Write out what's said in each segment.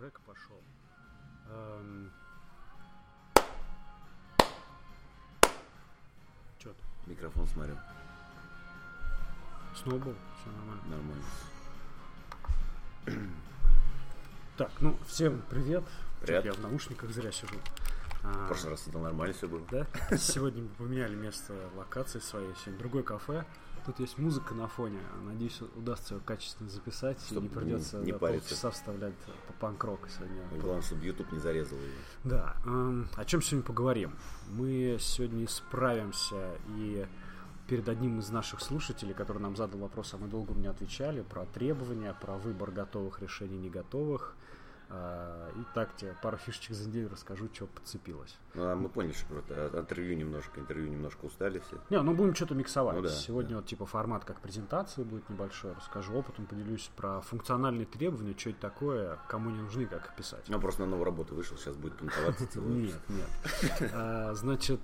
рэк пошел. Эм... Чё ты? Микрофон смотрю. Сноубол? Все нормально. Нормально. Так, ну, всем привет. Привет. Я в наушниках зря сижу. В А, прошлый раз сидел нормально все было. Да? Сегодня мы поменяли место локации своей. Сегодня другое кафе. Тут есть музыка на фоне. Надеюсь, удастся ее качественно записать. Чтоб и не придется не да, париться. полчаса вставлять по панк-рок сегодня. Главное, чтобы YouTube не зарезал ее. Да. эм, о чем сегодня поговорим? Мы сегодня справимся и перед одним из наших слушателей, который нам задал вопрос, а мы долго не отвечали, про требования, про выбор готовых решений, не готовых. А, И так тебе пару фишечек за неделю расскажу, что подцепилось. Ну, а мы поняли, что просто от интервью немножко, интервью немножко устали все. Не, ну будем что-то миксовать. Ну да, Сегодня да. вот типа формат как презентации будет небольшой. Расскажу опытом, поделюсь про функциональные требования, что это такое, кому не нужны, как их писать. Ну, просто на новую работу вышел, сейчас будет понтоваться целую. Нет, нет. А, Значит,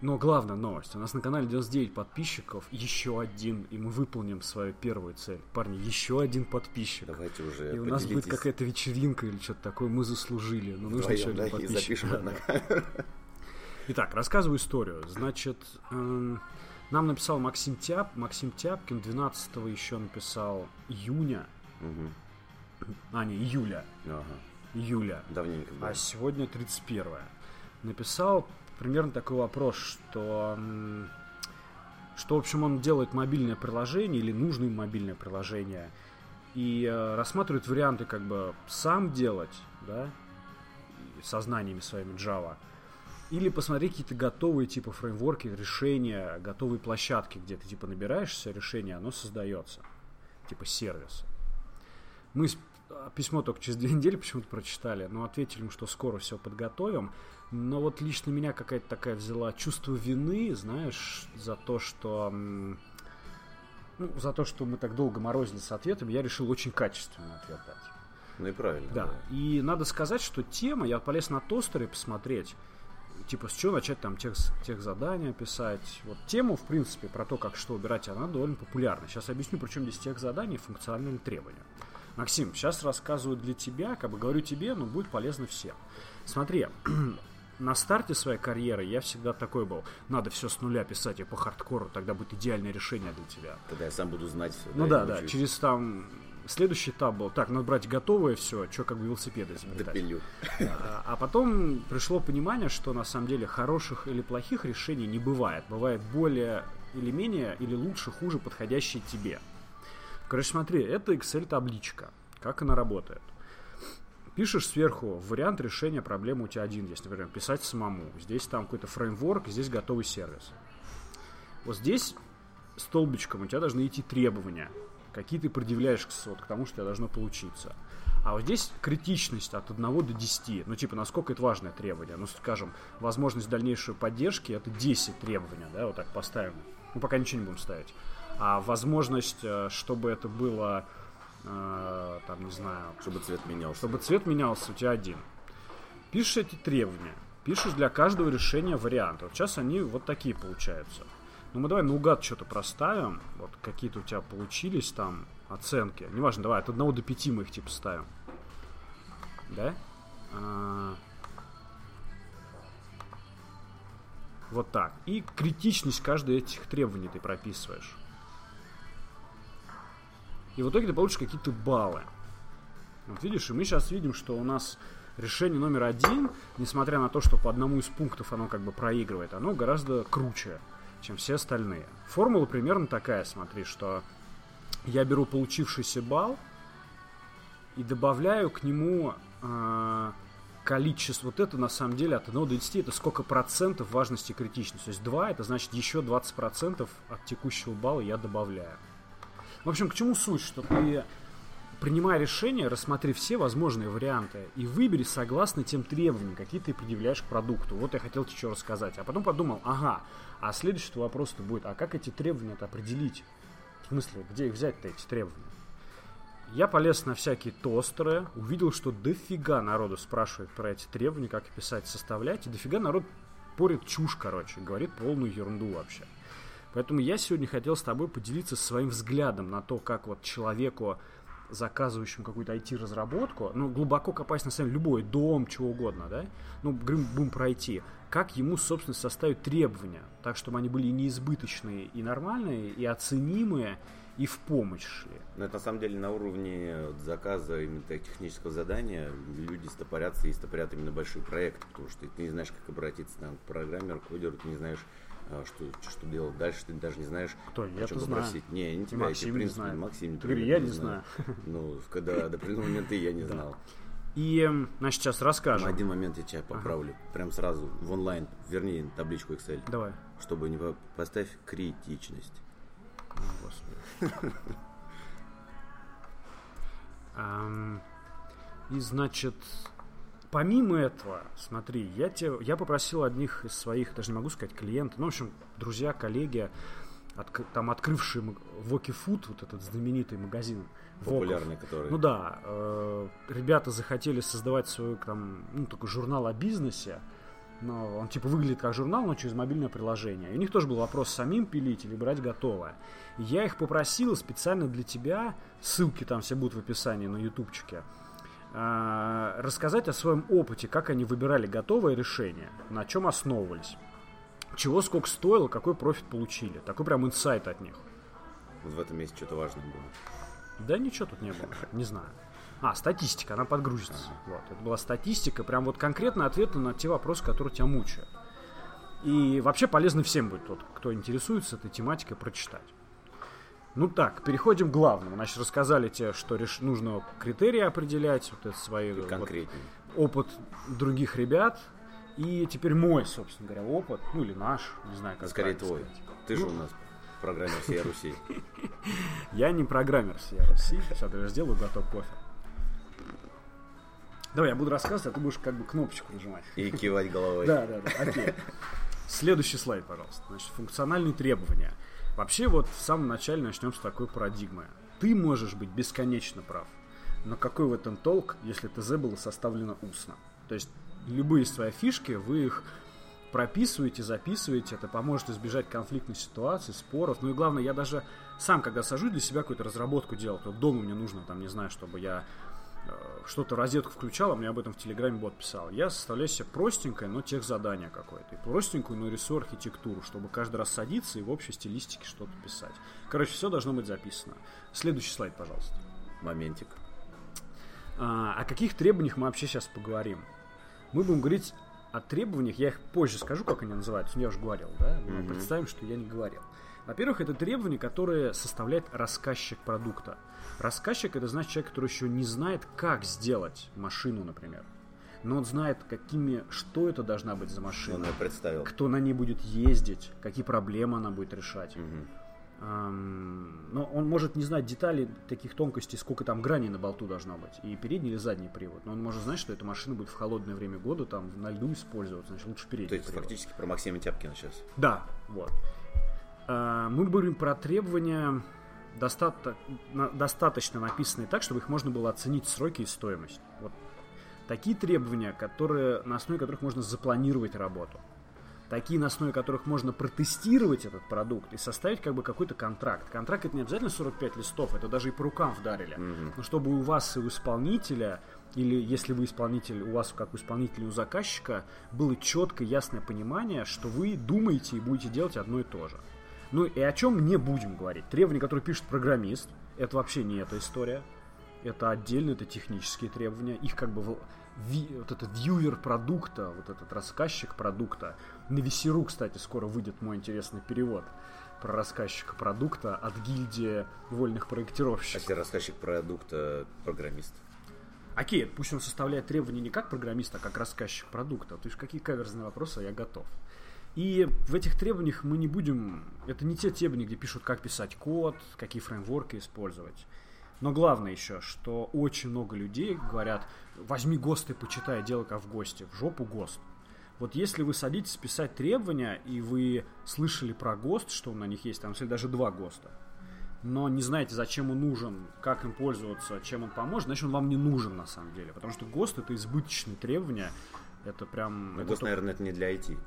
но главная новость. У нас на канале 99 подписчиков, еще один, и мы выполним свою первую цель. Парни, еще один подписчик. Давайте уже И у нас будет поделитесь какая-то вечеринка или что-то такое, мы заслужили. Но нужно еще один да, подписчик. Да, на камеру. Итак, рассказываю историю. Значит, эм, нам написал Максим Тяп, Максим Тяпкин 12 еще написал июня, Мгм. а не июля, Ага. июля, Давненько было. а сегодня 31 Написал примерно такой вопрос, что что, в общем, он делает мобильное приложение или нужно им мобильное приложение. И э, рассматривает варианты как бы сам делать, да, со знаниями своими Java, или посмотреть какие-то готовые типа фреймворки, решения, готовые площадки, где ты типа набираешься решение, оно создается, типа сервис. Мы письмо только через две недели почему-то прочитали, но ответили ему, что скоро все подготовим. Но вот лично меня какая-то такая взяла чувство вины, знаешь, за то, что ну, за то, что мы так долго морозили с ответом, я решил очень качественный ответ дать. Ну и правильно. Да. И надо сказать, что тема, я полез на тостеры посмотреть, типа с чего начать там тех, тех задания писать. Вот тему, в принципе, про то, как что убирать, она довольно популярна. Сейчас объясню, причем здесь тех заданий и функциональные требования. Максим, сейчас рассказываю для тебя, как бы говорю тебе, но будет полезно всем. Смотри, на старте своей карьеры я всегда такой был. Надо все с нуля писать и по хардкору, тогда будет идеальное решение для тебя. Тогда я сам буду знать все. Ну да, да, через там следующий этап был, так, надо брать готовое все, что как бы велосипеды изобретать. Допилю. А, а потом пришло понимание, что на самом деле хороших или плохих решений не бывает. Бывает более или менее, или лучше, хуже подходящие тебе. Короче, смотри, это Excel-табличка. Как она работает? Пишешь сверху вариант решения проблемы у тебя один есть, например, писать самому. Здесь там какой-то фреймворк, здесь готовый сервис. Вот здесь столбичком у тебя должны идти требования, какие ты предъявляешь к, вот, к тому, что у тебя должно получиться. А вот здесь критичность от 1 до 10. Ну, типа, насколько это важное требование. Ну, скажем, возможность дальнейшей поддержки это 10 требований, да, вот так поставим. Ну, пока ничего не будем ставить. А возможность, э, чтобы это было, э, там, не знаю, Чтобы цвет менялся. чтобы цвет менялся, у тебя один. Пишешь эти требования. Пишешь для каждого решения варианты. Вот сейчас они вот такие получаются. Ну, мы давай наугад что-то проставим. Вот какие-то у тебя получились там оценки. Неважно, давай от 1 до 5 мы их типа ставим. Да? А, Вот так. И критичность каждой этих требований ты прописываешь. И в итоге ты получишь какие-то баллы. Вот видишь, и мы сейчас видим, что у нас решение номер один, несмотря на то, что по одному из пунктов оно как бы проигрывает, оно гораздо круче, чем все остальные. Формула примерно такая, смотри, что я беру получившийся балл и добавляю к нему э, количество. Вот это на самом деле от 1 до 10 это сколько процентов важности критичности. То есть 2 это значит еще 20 процентов от текущего балла я добавляю. В общем, к чему суть? Что ты принимая решение, рассмотри все возможные варианты и выбери согласно тем требованиям, какие ты предъявляешь к продукту. Вот я хотел тебе что рассказать. А потом подумал, ага, а следующий вопрос-то будет, а как эти требования-то определить? В смысле, где их взять-то, эти требования? Я полез на всякие тостеры, увидел, что дофига народу спрашивает про эти требования, как писать, составлять, и дофига народ порит чушь, короче, говорит полную ерунду вообще. Поэтому я сегодня хотел с тобой поделиться своим взглядом на то, как вот человеку заказывающему какую-то IT-разработку, ну, глубоко копаясь на самом деле, любой дом, чего угодно, да, ну, будем про IT, как ему, собственно, составить требования, так, чтобы они были и неизбыточные, и нормальные, и оценимые, и в помощь шли. Но это на самом деле на уровне заказа именно технического задания люди стопорятся и стопорят именно большой проект, потому что ты не знаешь, как обратиться там, к программеру, кодеру, ты не знаешь, что, что делать дальше, ты даже не знаешь, Кто, я чем знаю. попросить. Не, не тебя, Максим я, в не принципе, знает. Максим, Ты говоришь, например, я не знаю. Ну, когда до определенного момента я не знал. И, значит, сейчас расскажем. один момент я тебя поправлю. Прям сразу в онлайн, верни табличку Excel, Давай. чтобы не по- поставь критичность. О, Господи. Ам, И, значит, помимо этого, смотри, я, тебе, я попросил одних из своих, даже не могу сказать, клиентов, ну, в общем, друзья, коллеги, отк- там открывшие Воки Food, вот этот знаменитый магазин. Воков. Популярный, который... Ну да, э, ребята захотели создавать свой там, ну, такой журнал о бизнесе, но он типа выглядит как журнал, но через мобильное приложение. И у них тоже был вопрос самим пилить или брать готовое. И я их попросил специально для тебя, ссылки там все будут в описании на ютубчике, рассказать о своем опыте, как они выбирали готовое решение, на чем основывались, чего сколько стоило, какой профит получили. Такой прям инсайт от них. Вот в этом месте что-то важное было. Да ничего тут не было, не знаю. А, статистика, она подгрузится. Вот, это была статистика, прям вот конкретно ответы на те вопросы, которые тебя мучают. И вообще полезно всем будет, тот, кто интересуется этой тематикой, прочитать. Ну так, переходим к главному. Значит, рассказали тебе, что реш... нужно критерии определять, вот это свои вот, опыт других ребят. И теперь мой, собственно говоря, опыт, ну или наш, не знаю, как Скорее твой. сказать. Ты же у нас программер всей Руси. Я не программер с Руси. Сейчас я сделаю глоток кофе. Давай, я буду рассказывать, а ты будешь как бы кнопочку нажимать. И кивать головой. Да, да, да, окей. Следующий слайд, пожалуйста. Значит, функциональные требования. Вообще, вот в самом начале начнем с такой парадигмы. Ты можешь быть бесконечно прав. Но какой в этом толк, если ТЗ было составлено устно? То есть, любые свои фишки, вы их прописываете, записываете, это поможет избежать конфликтных ситуаций, споров. Ну и главное, я даже сам, когда сажусь для себя какую-то разработку делать, вот дома мне нужно, там, не знаю, чтобы я что-то в розетку включал, а мне об этом в Телеграме бот писал. Я составляю себе простенькое, но техзадание какое-то. И простенькую, но рисую архитектуру, чтобы каждый раз садиться и в общей стилистике что-то писать. Короче, все должно быть записано. Следующий слайд, пожалуйста. Моментик. А, о каких требованиях мы вообще сейчас поговорим? Мы будем говорить о требованиях, я их позже скажу, как они называются, я уже говорил, да? Но Мгм. представим, что я не говорил. Во-первых, это требования, которые составляет рассказчик продукта. Рассказчик это значит человек, который еще не знает, как сделать машину, например. Но он знает, какими, что это должна быть за машина, Он ее представил. кто на ней будет ездить, какие проблемы она будет решать. Мгм. Ам, Но он может не знать деталей, таких тонкостей, сколько там граней на болту должно быть, и передний или задний привод. Но он может знать, что эта машина будет в холодное время года там на льду использоваться, значит лучше передний То есть привод. фактически про Максима Тяпкина сейчас. Да, вот. А, Мы говорим про требования на- достаточно написанные так, чтобы их можно было оценить сроки и стоимость. Вот такие требования, которые, на основе которых можно запланировать работу. Такие, на основе которых можно протестировать этот продукт и составить как бы какой-то контракт. Контракт это не обязательно 45 листов, это даже и по рукам вдарили. Мгм. Но чтобы у вас и у исполнителя, или если вы исполнитель, у вас как у исполнителя у заказчика, было четкое, ясное понимание, что вы думаете и будете делать одно и то же. Ну и о чем не будем говорить. Требования, которые пишет программист, это вообще не эта история. Это отдельно, это технические требования. Их как бы ви- вот этот вьюер продукта, вот этот рассказчик продукта. На Весеру, кстати, скоро выйдет мой интересный перевод про рассказчика продукта от гильдии вольных А проектировщиков. если рассказчик продукта программист? Окей, пусть он составляет требования не как программист, а как рассказчик продукта. То есть какие каверзные вопросы, я готов. И в этих требованиях мы не будем... Это не те требования, где пишут, как писать код, какие фреймворки использовать. Но главное еще, что очень много людей говорят, возьми ГОСТ и почитай, делай как в ГОСТе. В жопу ГОСТ. Вот если вы садитесь писать требования, и вы слышали про ГОСТ, что на них есть, там кстати, даже два ГОСТа, но не знаете, зачем он нужен, как им пользоваться, чем он поможет, значит, он вам не нужен на самом деле. Потому что ГОСТ это избыточные требования. Это прям... Ну, это гос, то- наверное, это не для IT.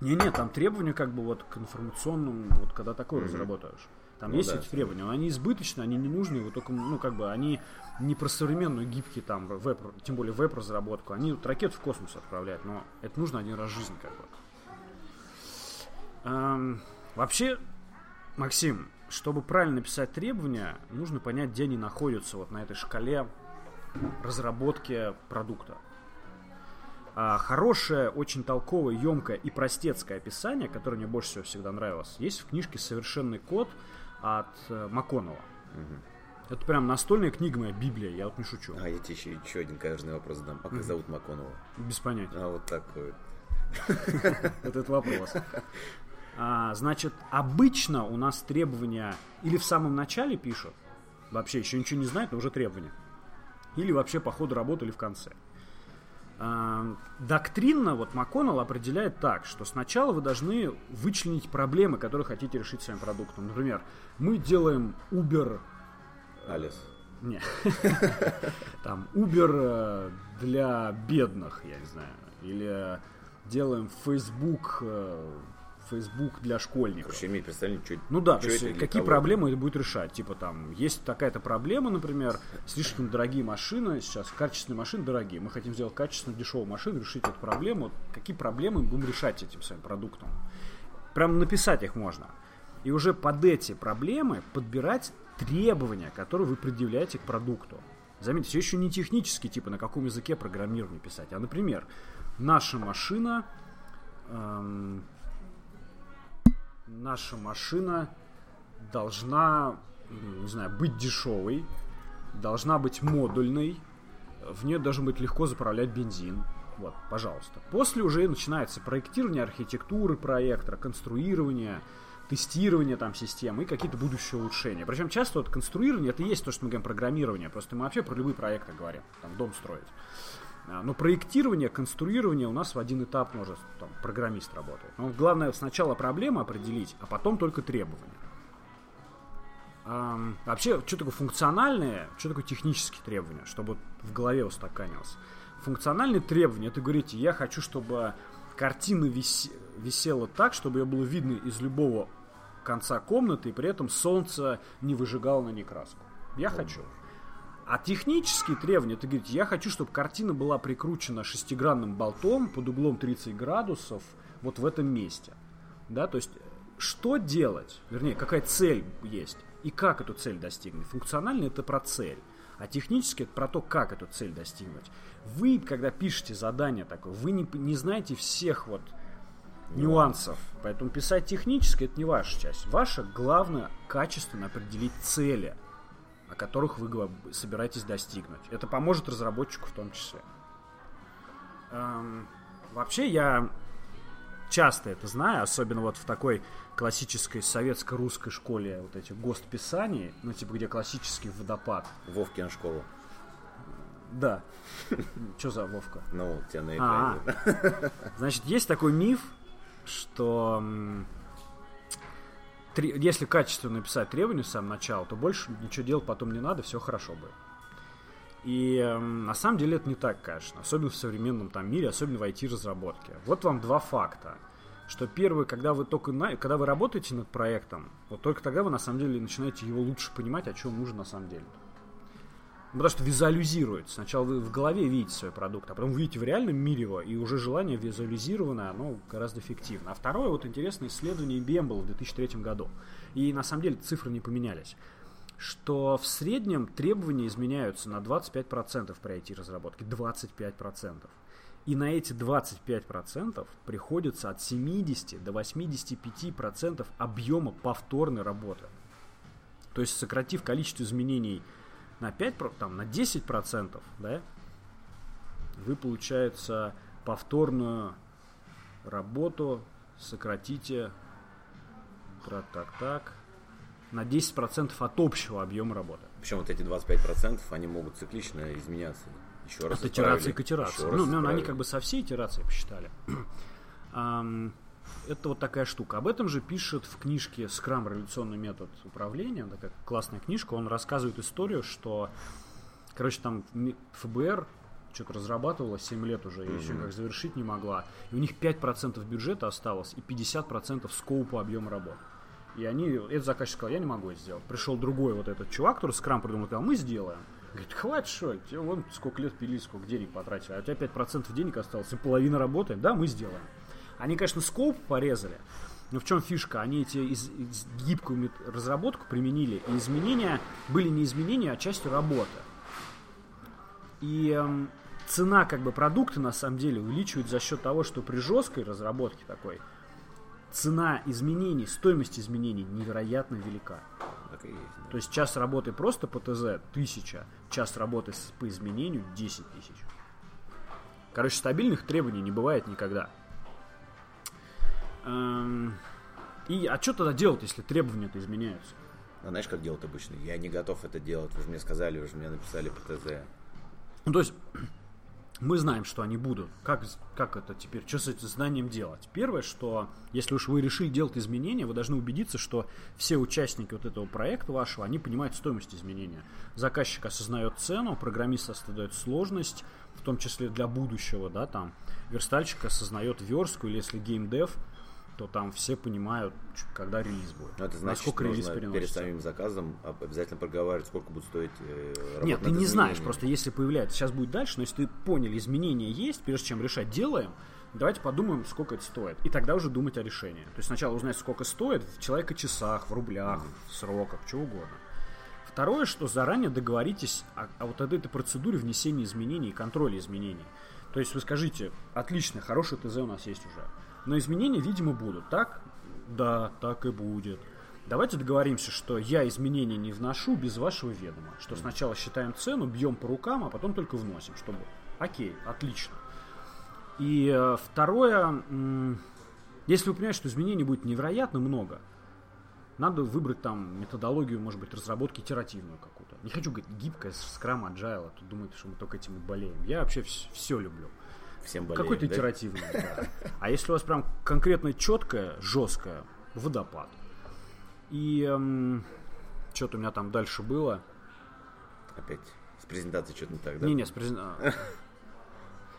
Не-не, там требования как бы вот к информационному, вот когда такое Мгм. разработаешь. Там Ну есть да. эти требования, но они избыточны, они не нужны, вот только, ну, как бы, они не про современную гибкий там веб, тем более веб-разработку. Они вот ракет в космос отправляют, но это нужно один раз в жизни, как бы. Эм, вообще, Максим, чтобы правильно написать требования, нужно понять, где они находятся вот на этой шкале разработки продукта. А хорошее, очень толковое, емкое и простецкое описание, которое мне больше всего всегда нравилось, есть в книжке «Совершенный код» от э, Маконова. Это прям настольная книга моя, Библия, я вот не шучу. А я тебе еще, еще один каверзный вопрос задам. А как зовут Маконова? Без понятия. А вот такой. Вот этот вопрос. А, значит, обычно у нас требования или в самом начале пишут, вообще еще ничего не знают, но уже требования. Или вообще по ходу работы, или в конце. Доктринно вот МакКоннелл определяет так, что сначала вы должны вычленить проблемы, которые хотите решить своим продуктом. Например, мы делаем Uber Алис. не. Там Uber э, для бедных, я не знаю. Или делаем Facebook, э, Facebook для школьников. Короче, имеет представление, что Ну да, что то есть это какие проблемы это будет решать. Типа там, есть такая-то проблема, например, слишком дорогие машины, сейчас качественные машины дорогие. Мы хотим сделать качественно дешевую машину, решить эту проблему. Какие проблемы мы будем решать этим своим продуктом? Прям написать их можно. И уже под эти проблемы подбирать требования, которые вы предъявляете к продукту. Заметьте, все еще не технически, типа на каком языке программирование писать, а, например, наша машина эм, наша машина должна, не знаю, быть дешевой, должна быть модульной, в нее должен быть легко заправлять бензин. Вот, пожалуйста. После уже начинается проектирование архитектуры проекта, конструирование, тестирование там системы и какие-то будущие улучшения. Причем часто вот конструирование это и есть то, что мы говорим программирование. Просто мы вообще про любые проекты говорим, там дом строить. А, Но проектирование, конструирование у нас в один этап может там, программист работает. Но главное сначала проблему определить, а потом только требования. Ам, вообще, что такое функциональные, что такое технические требования, чтобы в голове устаканилось. Функциональные требования, это говорите, я хочу, чтобы картина вис- висела так, чтобы ее было видно из любого конца комнаты, и при этом солнце не выжигало на ней краску. Я хочу. А технические требования, это говорите, я хочу, чтобы картина была прикручена шестигранным болтом под углом 30 градусов вот в этом месте. Да, то есть, что делать, вернее, какая цель есть, и как эту цель достигнуть. Функционально это про цель, а технически это про то, как эту цель достигнуть. Вы, когда пишете задание такое, вы не, не знаете всех вот нюансов, поэтому писать технически это не ваша часть. Ваша главное качественно определить цели, о которых вы собираетесь достигнуть. Это поможет разработчику в том числе. Эм, вообще я часто это знаю, особенно вот в такой классической советско-русской школе вот этих ГОСТ-писаний, ну типа где классический водопад. Вовкина школа. Да. Что за Вовка? Ну, тебя на А, экране. Значит, есть такой миф, что три- если качественно написать требования с самого начала, то больше ничего делать потом не надо, все хорошо будет. И м, на самом деле это не так, конечно, особенно в современном там мире, особенно в IT-разработке. Вот вам два факта. Что первый, когда вы только на- когда вы работаете над проектом, вот только тогда вы на самом деле начинаете его лучше понимать, о чем нужно на самом деле. Ну, Потому что визуализирует. Сначала вы в голове видите свой продукт, а потом вы видите в реальном мире его, и уже желание визуализированное, оно гораздо эффективно. А второе, вот интересное исследование IBM в 2003 году. И на самом деле цифры не поменялись. Что в среднем требования изменяются на 25% при IT-разработке. 25%. И на эти 25% приходится от 70 до 85% объема повторной работы. То есть, сократив количество изменений на 5, про- там, на 10%, да, вы, получается, повторную работу сократите так, так, так, на 10% от общего объема работы. Причем вот эти 25% они могут циклично изменяться. Еще раз От итерации к итерации. Ну, ну, они как бы со всей итерации посчитали. Это вот такая штука. Об этом же пишет в книжке Scrum революционный метод управления. Такая классная книжка. Он рассказывает историю, что, короче, там ФБР что-то разрабатывала 7 лет уже, и еще как завершить не могла. И у них 5% бюджета осталось и 50% скоупа объема работ. И они, этот заказчик сказал, я не могу это сделать. Пришел другой вот этот чувак, который скрам придумал, сказал, мы сделаем. Говорит, хватит, что, тебе вон сколько лет пили, сколько денег потратили, а у тебя 5% денег осталось, и половина работает, да, мы сделаем. Они, конечно, скоп порезали, но в чем фишка? Они эти из, из гибкую разработку применили, и изменения были не изменения, а частью работы. И эм, цена как бы продукта на самом деле увеличивает за счет того, что при жесткой разработке такой цена изменений, стоимость изменений невероятно велика. Так и есть, да. То есть час работы просто по ТЗ тысяча, час работы по изменению 10 тысяч. Короче, стабильных требований не бывает никогда. Эм, и, а что тогда делать, если требования-то изменяются? А знаешь, как делать обычно? Я не готов это делать, вы же мне сказали, вы же мне написали по ТЗ. Ну, то есть, мы знаем, что они будут. Как, как это теперь? Что с этим знанием делать? Первое, что если уж вы решили делать изменения, вы должны убедиться, что все участники вот этого проекта вашего, они понимают стоимость изменения. Заказчик осознает цену, программист осознает сложность, в том числе для будущего, да, там, верстальщик осознает верстку, или если геймдев, то там все понимают, когда релиз будет. Но это значит, Насколько релиз перед самим заказом обязательно проговаривать, сколько будет стоить э, Нет, ты не знаешь, просто если появляется, сейчас будет дальше, но если ты понял, изменения есть, прежде чем решать, делаем, давайте подумаем, сколько это стоит. И тогда уже думать о решении. То есть сначала узнать, сколько стоит в человека часах, в рублях, в сроках, что угодно. Второе, что заранее договоритесь о, о вот этой процедуре внесения изменений и контроля изменений. То есть вы скажите, отлично, хороший ТЗ у нас есть уже но изменения, видимо, будут. Так? Да, так и будет. Давайте договоримся, что я изменения не вношу без вашего ведома. Что сначала считаем цену, бьем по рукам, а потом только вносим, чтобы... Окей, отлично. И э, второе, если вы понимаете, что изменений будет невероятно много, надо выбрать там методологию, может быть, разработки итеративную какую-то. Не хочу говорить гибкая, скрам, agile, а тут думают, что мы только этим и болеем. Я вообще все люблю всем болеем. Какой-то да? итеративный, да. А если у вас прям конкретно четкое, жесткое, водопад. И эм, что-то у меня там дальше было. Опять с презентацией что-то не так, да? Не, не, с презентацией.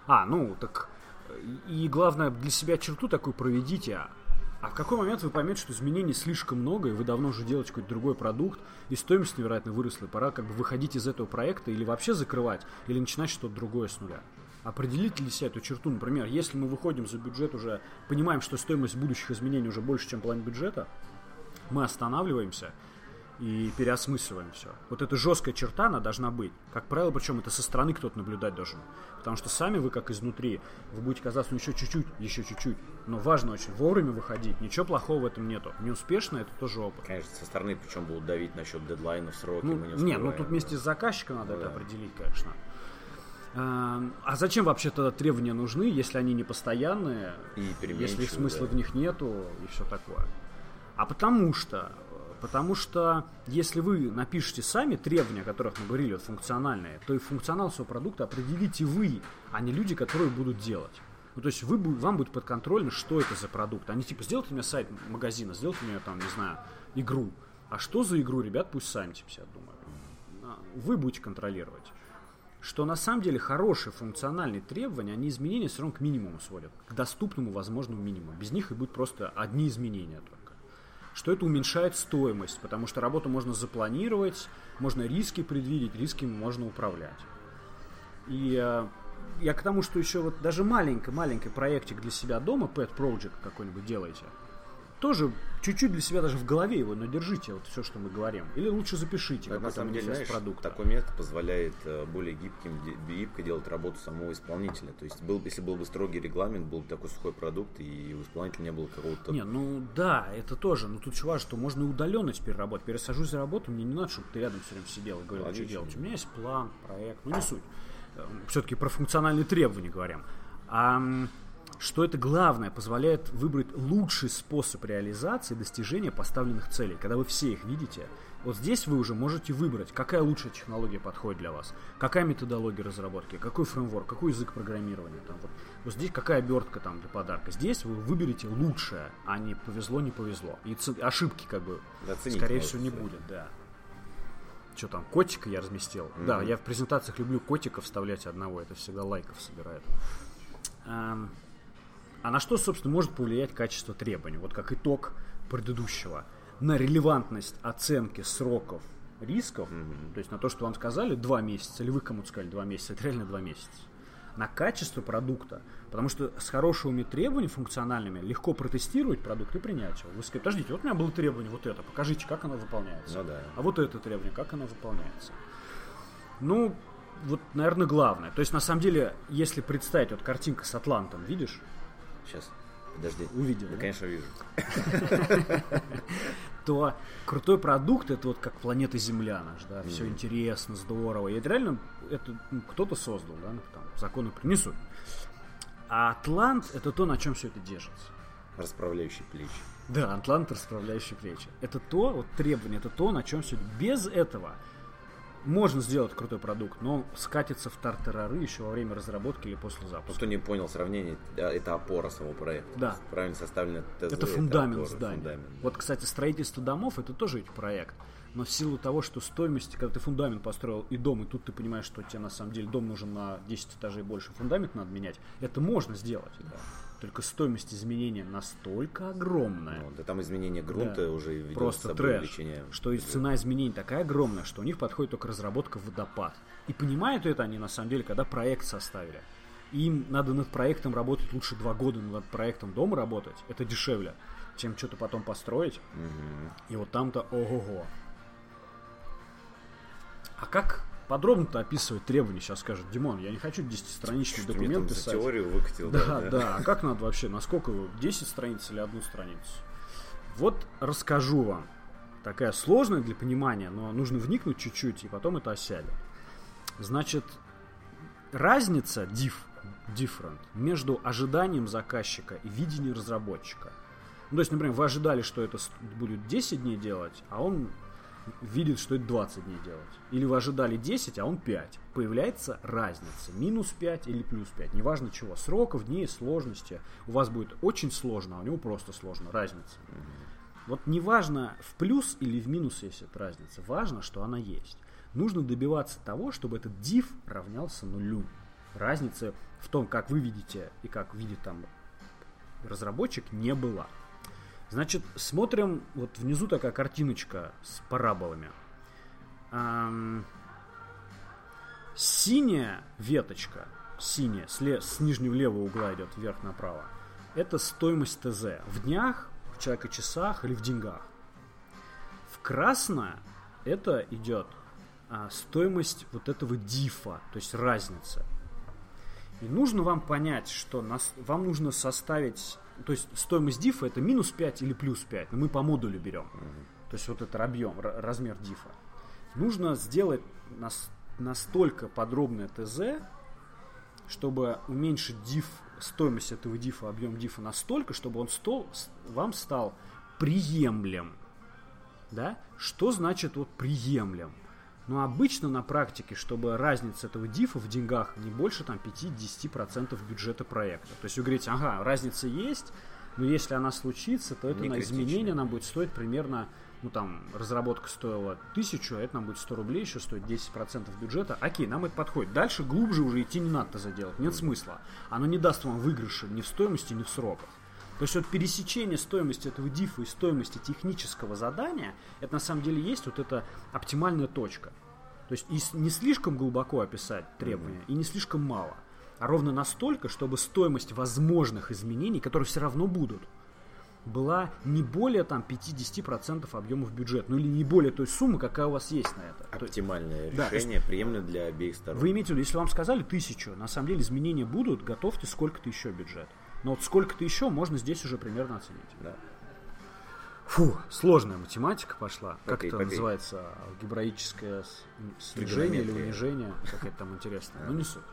А, ну, так... И главное, для себя черту такую проведите. А в какой момент вы поймете, что изменений слишком много, и вы давно уже делаете какой-то другой продукт, и стоимость невероятно выросла, и пора как бы выходить из этого проекта или вообще закрывать, или начинать что-то другое с нуля определить ли себе эту черту. Например, если мы выходим за бюджет уже, понимаем, что стоимость будущих изменений уже больше, чем половина бюджета, мы останавливаемся и переосмысливаем все. Вот эта жесткая черта, она должна быть. Как правило, причем это со стороны кто-то наблюдать должен. Потому что сами вы, как изнутри, вы будете казаться, ну еще чуть-чуть, еще чуть-чуть. Но важно очень вовремя выходить. Ничего плохого в этом нету. Неуспешно это тоже опыт. Конечно, со стороны причем будут давить насчет дедлайнов, сроки. Ну, не нет, ну тут вместе с заказчиком надо ну, это да. определить, конечно. А зачем вообще тогда требования нужны, если они не постоянные, и если смысла да. в них нету и все такое? А потому что, потому что если вы напишете сами требования, о которых мы говорили, вот функциональные, то и функционал своего продукта определите вы, а не люди, которые будут делать. Ну, то есть вы, вам будет подконтрольно, что это за продукт. Они типа, сделайте мне сайт магазина, сделайте мне там, не знаю, игру. А что за игру, ребят, пусть сами типа себя думают. А, вы будете контролировать что на самом деле хорошие функциональные требования, они изменения все равно к минимуму сводят, к доступному возможному минимуму. Без них и будет просто одни изменения только. Что это уменьшает стоимость, потому что работу можно запланировать, можно риски предвидеть, риски можно управлять. И э, я к тому, что еще вот даже маленький-маленький проектик для себя дома, pet project какой-нибудь делаете – тоже чуть-чуть для себя даже в голове его, но держите вот все, что мы говорим. Или лучше запишите. Да, на самом деле, знаешь, продукта. такой метод позволяет э, более гибким, гибко делать работу самого исполнителя. То есть, был, если был бы строгий регламент, был бы такой сухой продукт, и у исполнителя не было какого-то... Не, ну да, это тоже. Но тут чувак, что можно удаленно теперь работать. Пересажусь за работу, мне не надо, чтобы ты рядом все время сидел и говорил, Логично. что делать. У меня есть план, проект, ну не суть. Э, Все-таки про функциональные требования говорим. А что это главное позволяет выбрать лучший способ реализации достижения поставленных целей. Когда вы все их видите, вот здесь вы уже можете выбрать, какая лучшая технология подходит для вас, какая методология разработки, какой фреймворк, какой язык программирования. Там, вот, вот здесь какая обертка там для подарка. Здесь вы выберете лучшее, а не повезло, не повезло. И ошибки как бы, Оценить скорее всего, не будет, да. Что там, котика я разместил? Mm-hmm. Да, я в презентациях люблю котика вставлять одного, это всегда лайков собирает. Um, а на что, собственно, может повлиять качество требований? Вот как итог предыдущего. на релевантность оценки сроков рисков, mm-hmm. то есть на то, что вам сказали два месяца, или вы кому-то сказали два месяца, это реально два месяца. На качество продукта, потому что с хорошими требованиями функциональными легко протестировать продукт и принять его. Вы скажете, подождите, вот у меня было требование вот это, покажите, как оно выполняется. Ну, да. А вот это требование, как оно выполняется. Ну, вот, наверное, главное. То есть, на самом деле, если представить, вот картинка с Атлантом, видишь? Сейчас. Подожди. Увидел. Да, да? конечно, вижу. То крутой продукт это вот как планета Земля наш, да, все интересно, здорово. И это реально это ну, кто-то создал, да, ну, там, законы принесут. А Атлант это то, на чем все это держится. Расправляющий плечи. Да, Атлант расправляющий плечи. Это то, вот требование, это то, на чем все. Без этого можно сделать крутой продукт, но скатится в тартарары еще во время разработки или после запуска. Кто не понял сравнение, это опора самого проекта. Да. Правильно составлено ТЗ. Это фундамент опора, здания. фундамент. Вот, кстати, строительство домов это тоже ведь проект. Но в силу того, что стоимость, когда ты фундамент построил и дом, и тут ты понимаешь, что тебе на самом деле дом нужен на 10 этажей больше, фундамент надо менять, это можно сделать. Да. Только стоимость изменения настолько огромная. Ну, да там изменение грунта Да. уже ведет с Просто собой трэш. увеличение. Что и цена изменений такая огромная, что у них подходит только разработка водопад. И понимают это они на самом деле, когда проект составили. Им надо над проектом работать лучше два года, над проектом дома работать. Это дешевле, чем что-то потом построить. И вот там-то ого-го. А как подробно-то описывать требования? Сейчас скажет Димон, я не хочу 10-страничный Что мне документ писать. теорию выкатил. Да, да. А как надо вообще? Насколько вы? 10 страниц или одну страницу? Вот расскажу вам. Такая сложная для понимания, но нужно вникнуть чуть-чуть, и потом это осядет. Значит, разница diff, different между ожиданием заказчика и видением разработчика. Ну, то есть, например, вы ожидали, что это будет 10 дней делать, а он видит, что это 20 дней делать. Или вы ожидали 10, а он 5. Появляется разница. Минус 5 или плюс 5. Неважно чего. Сроков, дней, сложности. У вас будет очень сложно, а у него просто сложно. Разница. Вот неважно в плюс или в минус есть эта разница. Важно, что она есть. Нужно добиваться того, чтобы этот div равнялся нулю. Разницы в том, как вы видите и как видит там разработчик, не была. Значит, смотрим, вот внизу такая картиночка с параболами. Ам, синяя веточка, синяя, с, ле- с нижнего левого угла идет вверх направо, это стоимость ТЗ в днях, в человека-часах или в деньгах. В красное это идет а, стоимость вот этого дифа, то есть разница. И нужно вам понять, что нас, вам нужно составить, то есть стоимость дифа это минус 5 или плюс 5, но мы по модулю берем. То есть вот это объем, размер дифа. Нужно сделать нас- настолько подробное ТЗ, чтобы уменьшить диф, стоимость этого дифа, объем дифа настолько, чтобы он стол, вам стал приемлем. Да? Что значит вот приемлем? Ну, обычно на практике, чтобы разница этого дифа в деньгах не больше там 5-10% бюджета проекта. То есть вы говорите, ага, разница есть, но если она случится, то это Не на изменение нам будет стоить примерно, ну там, разработка стоила 1000, а это нам будет 100 рублей, еще стоит 10% бюджета. Окей, нам это подходит. Дальше глубже уже идти не надо заделать, нет смысла. Оно не даст вам выигрыша ни в стоимости, ни в сроках. То есть вот пересечение стоимости этого дифа и стоимости технического задания, это на самом деле есть вот эта оптимальная точка. То есть и не слишком глубоко описать требования, и не слишком мало, а ровно настолько, чтобы стоимость возможных изменений, которые все равно будут, была не более там 50% объемов бюджета, ну или не более той суммы, какая у вас есть на это. То есть Оптимальное Да, решение, приемлемо для обеих сторон. вы имеете в виду, если вам сказали тысячу, на самом деле изменения будут, готовьте сколько-то еще бюджет. Но вот сколько-то еще можно здесь уже примерно оценить. Да. Фу, сложная математика пошла. Как Попей, это попей. называется? Алгебраическое снижение или унижение? Какая-то там интересная. Ну, не суть.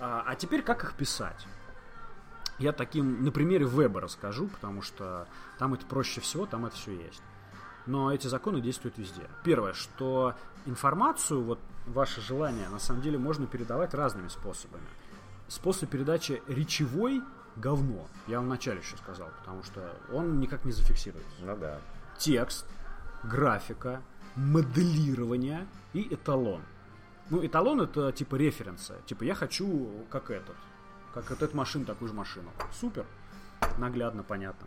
А, а теперь как их писать? Я таким на примере веба расскажу, потому что там это проще всего, там это все есть. Но эти законы действуют везде. Первое, что информацию, вот ваше желание, на самом деле можно передавать разными способами. Способ передачи речевой говно. Я вам вначале еще сказал, потому что он никак не зафиксируется Ну да. текст, графика, моделирование и эталон. Ну, эталон это типа референсы. Типа я хочу как этот. Как вот эта машина, такую же машину. Супер. Наглядно, понятно.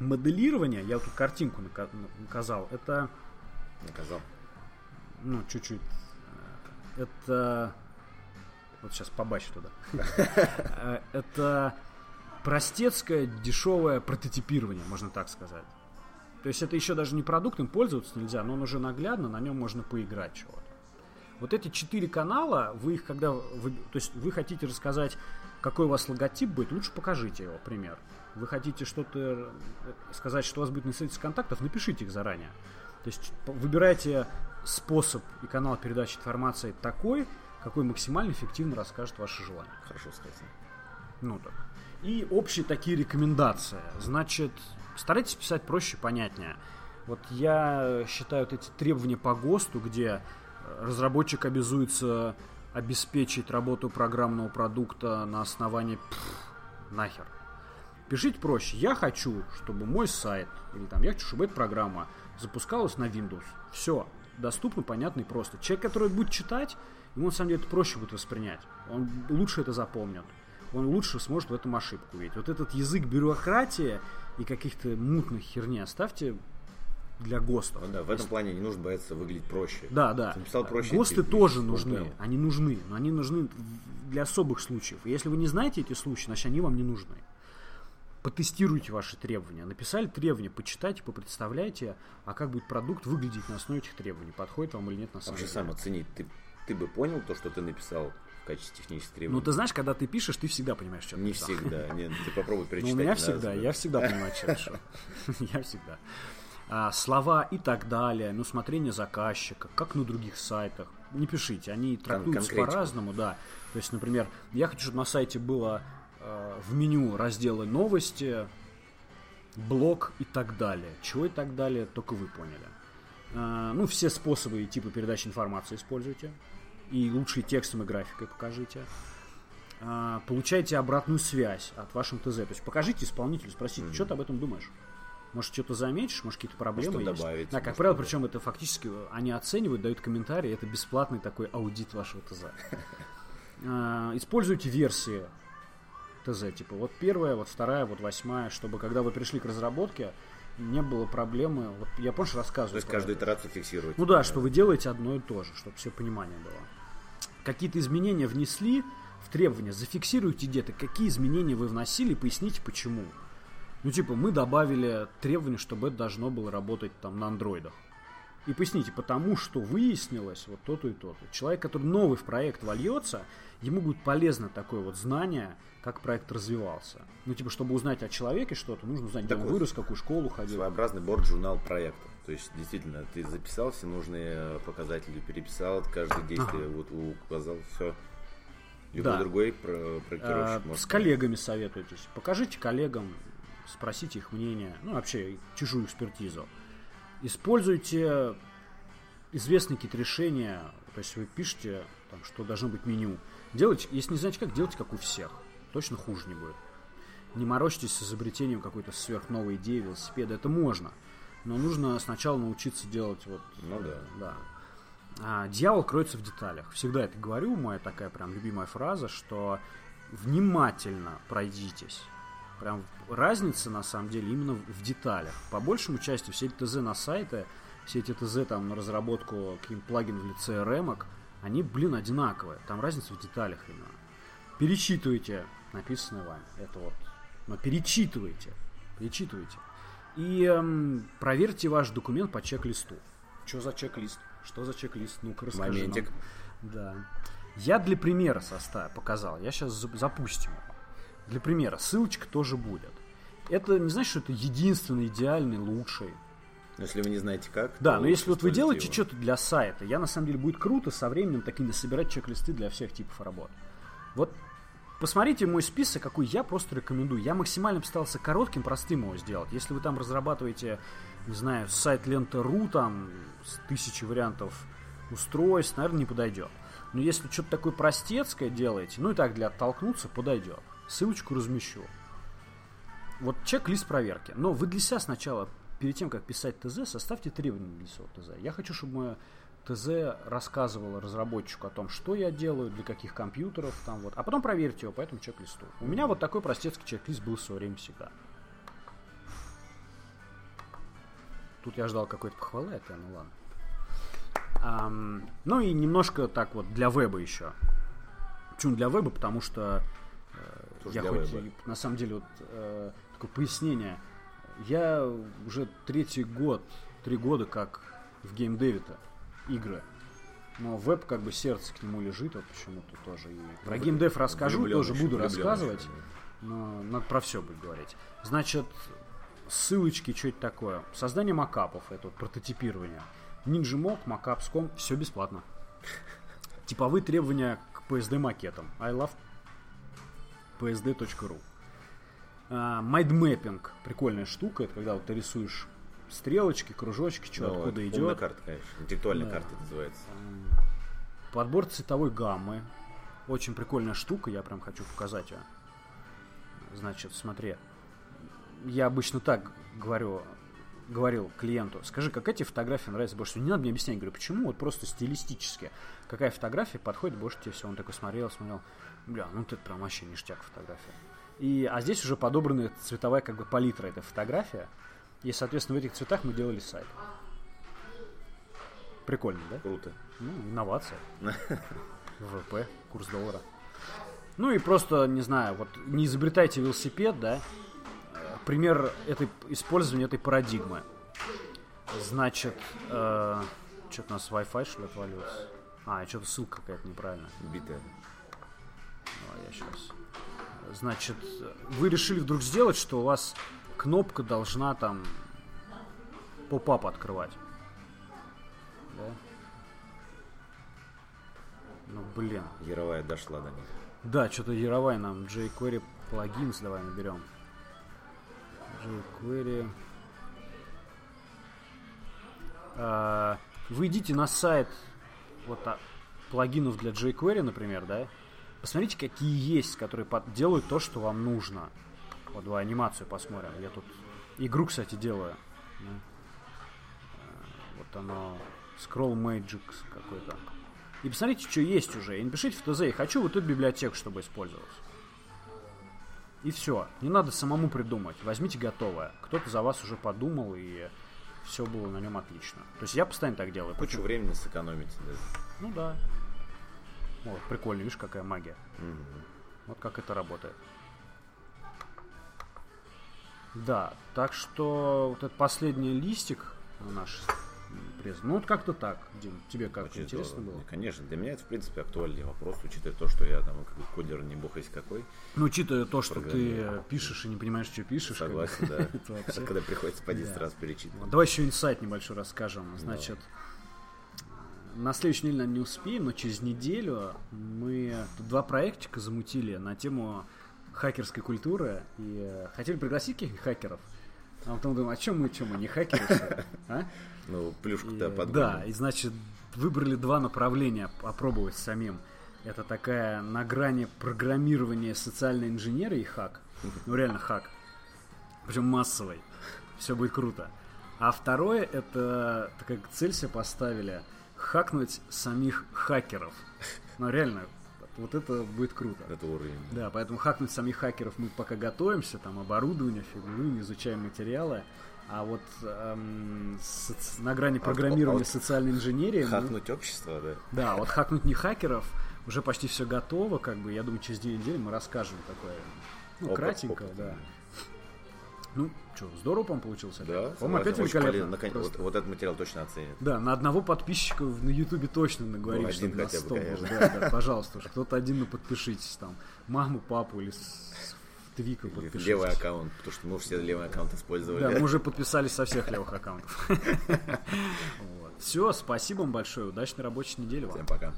Моделирование, я вот тут картинку наказал, это... Наказал. Ну, чуть-чуть. Это... Вот сейчас побачу туда. Это простецкое, дешевое прототипирование, можно так сказать. То есть это еще даже не продукт, им пользоваться нельзя, но он уже наглядно, на нем можно поиграть чего-то. Вот эти четыре канала, вы их когда... Вы, то есть вы хотите рассказать, какой у вас логотип будет, лучше покажите его, пример. Вы хотите что-то э, сказать, что у вас будет на сайте контактов, напишите их заранее. То есть выбирайте способ и канал передачи информации такой, какой максимально эффективно расскажет ваши желания. Хорошо сказано. Ну так. И общие такие рекомендации. Значит, старайтесь писать проще, понятнее. Вот я считаю вот эти требования по ГОСТу, где э, разработчик обязуется обеспечить работу программного продукта на основании пфф, нахер. Пишите проще. Я хочу, чтобы мой сайт, или там, я хочу, чтобы эта программа запускалась на Windows. Все. Доступно, понятно и просто. Человек, который будет читать, ему на самом деле это проще будет воспринять. Он лучше это запомнит. Он лучше сможет в этом ошибку видеть. Вот этот язык бюрократии и каких-то мутных херни оставьте для ГОСТов. Ну, да, в этом плане не нужно бояться выглядеть проще. Да, да. Ты написал проще, ГОСТы тоже нужны. Проблем. Они нужны, но они нужны для особых случаев. И если вы не знаете эти случаи, значит они вам не нужны. Потестируйте ваши требования. Написали требования, почитайте, попредставляйте, а как будет продукт выглядеть на основе этих требований. Подходит вам или нет на самом деле. сам оценить. Ты, ты бы понял то, что ты написал в качестве технических требований? Ну, ты знаешь, когда ты пишешь, ты всегда понимаешь, что ты Не написал. всегда. Нет, ты попробуй перечитать. Ну, у меня всегда, я всегда понимаю, что я всегда. А, слова и так далее, на усмотрение заказчика, как на других сайтах. Не пишите, они трактуются по-разному, да. То есть, например, я хочу, чтобы на сайте было э, в меню разделы новости, блог и так далее. Чего и так далее, только вы поняли. Э, ну, все способы и типы передачи информации используйте. И лучшие текстом и графикой покажите. Э, получайте обратную связь от вашего ТЗ. То есть покажите исполнителю, спросите, mm-hmm. что ты об этом думаешь? Может, что-то заметишь, может, какие-то проблемы может, есть. добавить. Да, как правило, причем это фактически они оценивают, дают комментарии, это бесплатный такой аудит вашего ТЗ. А, используйте версии ТЗ, типа вот первая, вот вторая, вот восьмая, чтобы когда вы пришли к разработке, не было проблемы. Вот я, помнишь, рассказывал. То есть каждую итерацию фиксировать. Ну да, что вы делаете одно и то же, чтобы все понимание было. Какие-то изменения внесли в требования, зафиксируйте где-то, какие изменения вы вносили, поясните почему. Ну, типа, мы добавили требование, чтобы это должно было работать там на андроидах. И поясните, потому что выяснилось вот то-то и то-то. Человек, который новый в проект вольется, ему будет полезно такое вот знание, как проект развивался. Ну, типа, чтобы узнать о человеке что-то, нужно узнать, где он вырос, в какую школу ходил. Своеобразный борт-журнал проекта. То есть, действительно, ты записал все нужные показатели, переписал, каждое действие ага. вот указал, все. Любой да. другой проектировщик а. С коллегами советуйтесь. Покажите коллегам, спросите их мнение, ну, вообще, чужую экспертизу. Используйте известные какие-то решения, то есть вы пишете, там, что должно быть меню. Делайте, если не знаете как, делайте как у всех. Точно хуже не будет. Не морочьтесь с изобретением какой-то сверхновой идеи велосипеда. Это можно. Но нужно сначала научиться делать вот... Ну да. Да. А, дьявол кроется в деталях. Всегда это говорю, моя такая прям любимая фраза, что внимательно пройдитесь Прям разница, на самом деле, именно в деталях. По большему части все эти ТЗ на сайте, все эти ТЗ там на разработку каким плагин в лице RM, они, блин, одинаковые. Там разница в деталях именно. Перечитывайте написанное вами. Это вот. Но перечитывайте. Перечитывайте. И эм, проверьте ваш документ по чек-листу. Что за чек-лист? Что за чек-лист? Ну-ка расскажи Моментик. Нам. Да. Я для примера состав показал. Я сейчас запустим его. Для примера, ссылочка тоже будет. Это не значит, что это единственный, идеальный, лучший. Если вы не знаете как. Да, но если вот вы делаете его. что-то для сайта, я на самом деле будет круто со временем такими собирать чек-листы для всех типов работ. Вот посмотрите мой список, какой я просто рекомендую. Я максимально постарался коротким, простым его сделать. Если вы там разрабатываете, не знаю, сайт лента.ру там с тысячи вариантов устройств, наверное, не подойдет. Но если что-то такое простецкое делаете, ну и так для оттолкнуться, подойдет. Ссылочку размещу. Вот чек-лист проверки. Но вы для себя сначала, перед тем, как писать ТЗ, составьте требования для своего ТЗ. Я хочу, чтобы мое ТЗ рассказывало разработчику о том, что я делаю, для каких компьютеров, там вот. А потом проверьте его по этому чек-листу. У меня вот такой простецкий чек-лист был в свое время всегда. Тут я ждал какой-то похвалы, это ну ладно. Ам, ну и немножко так вот для веба еще. Почему для веба? Потому что я хоть на самом деле вот э, такое пояснение. Я уже третий год, три года как в геймдеве-то игры. Но веб как бы сердце к нему лежит, вот почему-то тоже. И про геймдев расскажу, Влюблён тоже буду рассказывать. Но надо про все будет говорить. Значит, ссылочки, что это такое? Создание макапов, это вот прототипирование. Ninja Macapscom, все бесплатно. Типовые требования к PSD-макетам. I love psd.ru А, Mindmapping. Прикольная штука. Это когда вот ты рисуешь стрелочки, кружочки, что Ну, откуда это умная идет. карта, конечно. Интеллектуальная Да. карта называется. Подбор цветовой гаммы. Очень прикольная штука, я прям хочу показать ее. Значит, смотри. Я обычно так говорю, говорил клиенту, скажи, какая тебе фотография нравится больше всего? Не надо мне объяснять, говорю, почему? Вот просто стилистически. Какая фотография подходит больше тебе всего? Он такой смотрел, смотрел. Бля, ну это прям вообще ништяк фотография. И, а здесь уже подобрана цветовая как бы палитра этой фотография. И, соответственно, в этих цветах мы делали сайт. Прикольно, да? Круто. Ну, инновация. ВВП, курс доллара. Ну и просто, не знаю, вот не изобретайте велосипед, да. Э, Пример этой, использования этой парадигмы. Значит, что-то у нас Wi-Fi, что ли, отвалился? А, что-то ссылка какая-то неправильная. Битая. Давай я сейчас. Значит, вы решили вдруг сделать, что у вас кнопка должна там поп-ап открывать. Да? Ну, блин. Яровая дошла до них. Да, что-то яровай нам jQuery плагинс давай наберем. jQuery. А, Вы идите на сайт вот а, плагинов для jQuery, например, да? Посмотрите, какие есть, которые делают то, что вам нужно. Вот давай анимацию посмотрим. Я тут игру, кстати, делаю. А, Вот оно. Scroll Magic какой-то. И посмотрите, что есть уже. И напишите в ТЗ, я хочу вот эту библиотеку, чтобы использовалась. И все. Не надо самому придумать. Возьмите готовое. Кто-то за вас уже подумал, и все было на нем отлично. То есть я постоянно так делаю. Кучу времени сэкономите. да. Ну да. Вот, прикольно, видишь, какая магия. Мгм. Вот как это работает. Да, так что вот этот последний листик наш пресс. Ну вот как-то так, Дим, тебе как Очень интересно здорово. было? Конечно, для меня это, в принципе, актуальный вопрос, учитывая то, что я там как бы кодер не бог есть какой. Ну, учитывая то, что ты пишешь и не понимаешь, что пишешь. Согласен, да. Когда приходится по 10 Да. раз перечитывать. Давай еще инсайт небольшой расскажем. Значит, на следующей неделе, наверное, не успеем, но через неделю мы тут два проектика замутили на тему хакерской культуры и э, хотели пригласить каких-нибудь хакеров. А потом думаем, а чем мы, чем мы, не хакеры? А? Ну, плюшку-то э, подгоним. Да, и значит, выбрали два направления попробовать самим. Это такая на грани программирования социальной инженерии и хак. Ну, реально хак. Причем массовый. Все будет круто. А второе, это такая цель себе поставили хакнуть самих хакеров. Ну, реально, вот это будет круто. Это уровень. Да, поэтому хакнуть самих хакеров мы пока готовимся, там оборудование, фигуры, изучаем материалы. А вот эм, соц- на грани А программирования а вот социальной инженерии... мы- Хакнуть общество, да. да, вот хакнуть не хакеров, уже почти все готово, как бы, я думаю, через две недели мы расскажем такое, ну, Опыт, кратенько, опыт, да. да. Ну, что, здорово, по-моему, получился? Да, По-моему, опять великолепно. Наконец- вот, вот этот материал точно оценят. Да, на одного подписчика на Ютубе точно наговорили, Ну, один чтобы на хотя бы, 100 был. конечно. Да, да, пожалуйста, уж кто-то один, ну, подпишитесь там. Маму, папу или с- Твика подпишитесь. Левый аккаунт, потому что мы все левый аккаунт использовали. Да, мы уже подписались со всех левых аккаунтов. Все, спасибо вам большое, удачной рабочей недели вам. Всем пока.